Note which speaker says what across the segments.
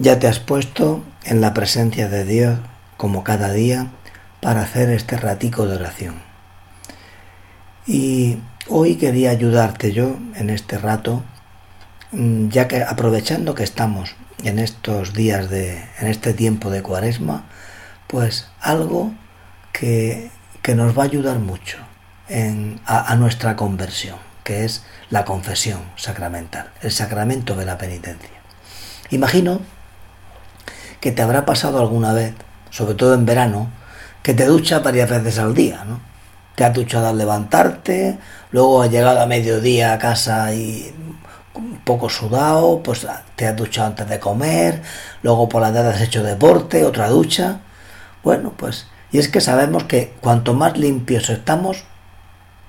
Speaker 1: Ya te has puesto en la presencia de Dios como cada día para hacer este ratico de oración. Y hoy quería ayudarte yo en este rato, mm, ya que aprovechando que estamos en estos días de, en este tiempo de cuaresma, pues algo que, que nos va a ayudar mucho en, a nuestra conversión, que es la confesión sacramental, el sacramento de la penitencia. Imagino que te habrá pasado alguna vez, sobre todo en verano, que te duchas varias veces al día, ¿no? Te has duchado al levantarte, luego has llegado a mediodía a casa y un poco sudado, pues te has duchado antes de comer, luego por la tarde has hecho deporte, otra ducha. Bueno, pues, y es que sabemos que cuanto más limpios estamos,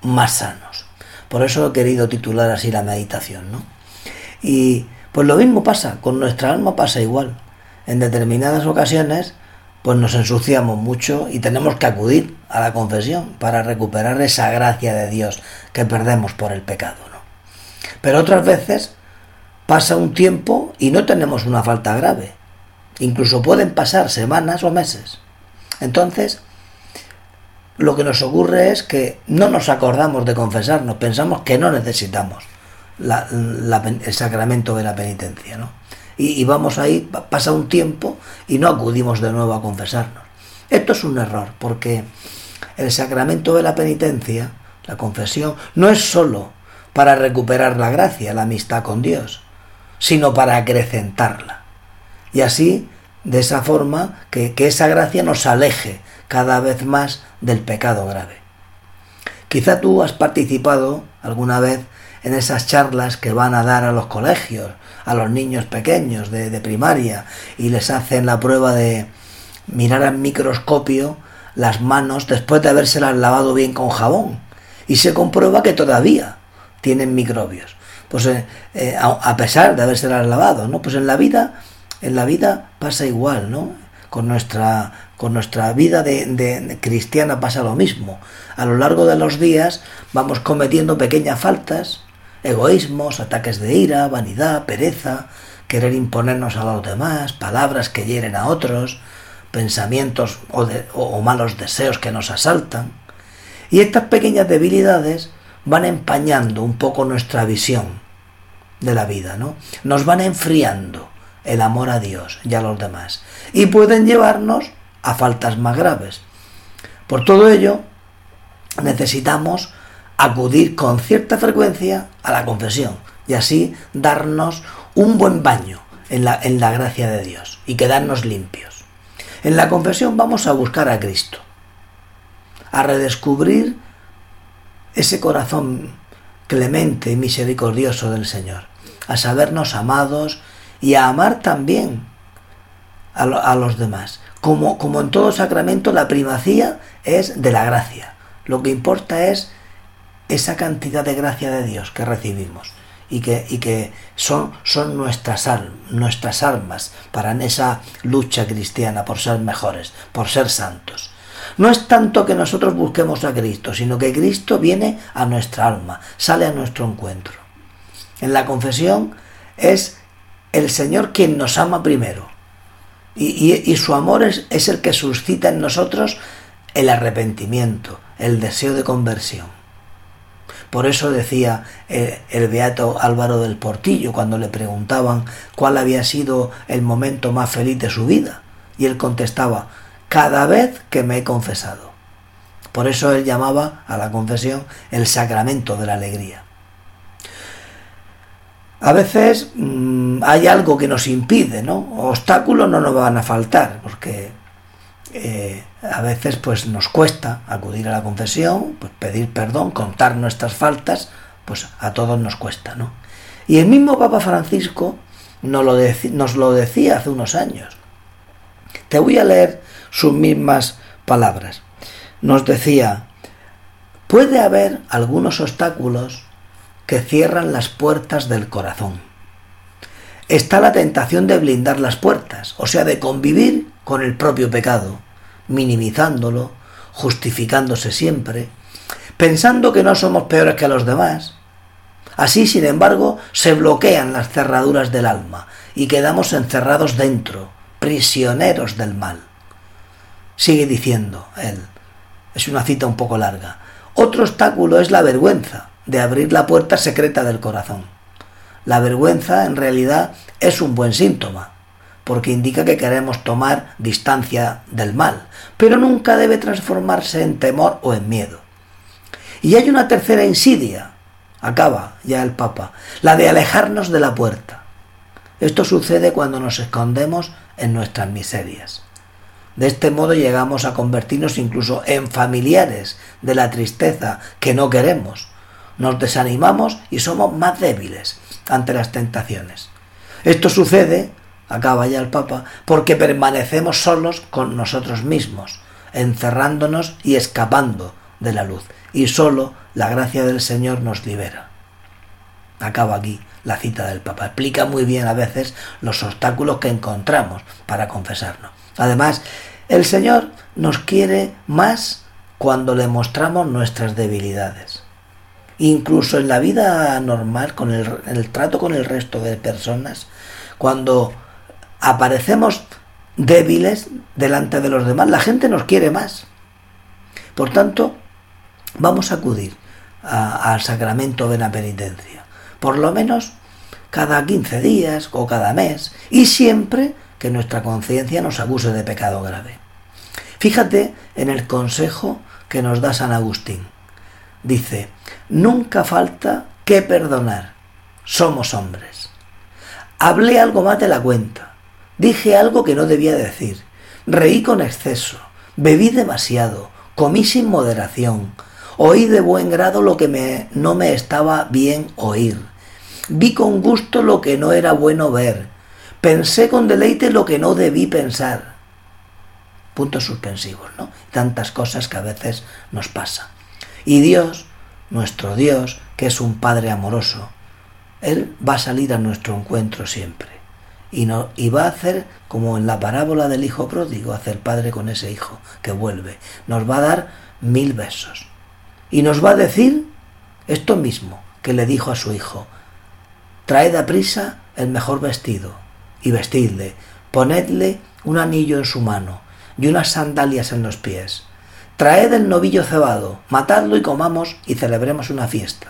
Speaker 1: más sanos. Por eso he querido titular así la meditación, ¿no? Y pues lo mismo pasa, con nuestra alma pasa igual en determinadas ocasiones pues nos ensuciamos mucho y tenemos que acudir a la confesión para recuperar esa gracia de Dios que perdemos por el pecado. ¿no? Pero otras veces pasa un tiempo y no tenemos una falta grave. Incluso pueden pasar semanas o meses. Entonces, lo que nos ocurre es que no nos acordamos de confesarnos, pensamos que no necesitamos el sacramento de la penitencia. ¿no? Y, vamos ahí, pasa un tiempo y no acudimos de nuevo a confesarnos. Esto es un error, porque el sacramento de la penitencia, la confesión, no es sólo para recuperar la gracia, la amistad con Dios, sino para acrecentarla. Y así, de esa forma, que, que esa gracia nos aleje cada vez más del pecado grave. Quizá tú has participado alguna vez en esas charlas que van a dar a los colegios, a los niños pequeños de, primaria, y les hacen la prueba de mirar al microscopio las manos después de habérselas lavado bien con jabón. Y se comprueba que todavía tienen microbios. Pues eh, eh, a, pesar de habérselas lavado, ¿no? Pues en la vida, en la vida pasa igual, ¿no? Con nuestra, con nuestra vida de cristiana pasa lo mismo. A lo largo de los días vamos cometiendo pequeñas faltas, egoísmos, ataques de ira, vanidad, pereza, querer imponernos a los demás, palabras que hieren a otros, pensamientos o, malos deseos que nos asaltan. Y estas pequeñas debilidades van empañando un poco nuestra visión de la vida, ¿no? Nos van enfriando el amor a Dios y a los demás. Y pueden llevarnos a faltas más graves. Por todo ello, necesitamos acudir con cierta frecuencia a la confesión y así darnos un buen baño en la, en la gracia de Dios y quedarnos limpios. En la confesión vamos a buscar a Cristo, a redescubrir ese corazón clemente y misericordioso del Señor, a sabernos amados y a amar también a, a los demás. Como, como en todo sacramento, la primacía es de la gracia. Lo que importa es esa cantidad de gracia de Dios que recibimos y que, y que son, son nuestras, nuestras para en esa lucha cristiana por ser mejores, por ser santos. No es tanto que nosotros busquemos a Cristo, sino que Cristo viene a nuestra alma, sale a nuestro encuentro. En la confesión es el Señor quien nos ama primero. Y, y, su amor es, es el que suscita en nosotros el arrepentimiento, el deseo de conversión. Por eso decía eh, el beato Álvaro del Portillo cuando le preguntaban cuál había sido el momento más feliz de su vida. Y él contestaba, cada vez que me he confesado. Por eso él llamaba a la confesión el sacramento de la alegría. A veces mm, hay algo que nos impide, ¿no? Obstáculos no nos van a faltar, porque eh, a veces pues nos cuesta acudir a la confesión, pues pedir perdón, contar nuestras faltas, pues a todos nos cuesta, ¿no? Y el mismo Papa Francisco nos lo, nos lo decía hace unos años. Te voy a leer sus mismas palabras. Nos decía, puede haber algunos obstáculos que cierran las puertas del corazón. Está la tentación de blindar las puertas, o sea, de convivir con el propio pecado, minimizándolo, justificándose siempre, pensando que no somos peores que los demás. Así, sin embargo, se bloquean las cerraduras del alma y quedamos encerrados dentro, prisioneros del mal. Sigue diciendo él, es una cita un poco larga, otro obstáculo es la vergüenza de abrir la puerta secreta del corazón. La vergüenza en realidad es un buen síntoma, porque indica que queremos tomar distancia del mal, pero nunca debe transformarse en temor o en miedo. Y hay una tercera insidia, acaba ya el Papa, la de alejarnos de la puerta. Esto sucede cuando nos escondemos en nuestras miserias. De este modo llegamos a convertirnos incluso en familiares de la tristeza que no queremos. Nos desanimamos y somos más débiles ante las tentaciones. Esto sucede, acaba ya el Papa, porque permanecemos solos con nosotros mismos, encerrándonos y escapando de la luz. Y solo la gracia del Señor nos libera. Acaba aquí la cita del Papa. Explica muy bien a veces los obstáculos que encontramos para confesarnos. Además, el Señor nos quiere más cuando le mostramos nuestras debilidades. Incluso en la vida normal, con el, el trato con el resto de personas, cuando aparecemos débiles delante de los demás, la gente nos quiere más. Por tanto, vamos a acudir al sacramento de la penitencia, por lo menos cada 15 días o cada mes, y siempre que nuestra conciencia nos abuse de pecado grave. Fíjate en el consejo que nos da San Agustín. Dice, nunca falta que perdonar. Somos hombres. Hablé algo más de la cuenta. Dije algo que no debía decir. Reí con exceso. Bebí demasiado. Comí sin moderación. Oí de buen grado lo que no me estaba bien oír. Vi con gusto lo que no era bueno ver. Pensé con deleite lo que no debí pensar. Puntos suspensivos, ¿no? Tantas cosas que a veces nos pasa. Y Dios, nuestro Dios, que es un Padre amoroso, Él va a salir a nuestro encuentro siempre. Y, va a hacer como en la parábola del hijo pródigo, hacer padre con ese hijo que vuelve. Nos va a dar mil besos. Y nos va a decir esto mismo que le dijo a su hijo. Traed a prisa el mejor vestido y vestidle, ponedle un anillo en su mano y unas sandalias en los pies. Traed el novillo cebado, matadlo y comamos y celebremos una fiesta.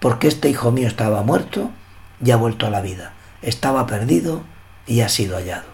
Speaker 1: Porque este hijo mío estaba muerto y ha vuelto a la vida. Estaba perdido y ha sido hallado.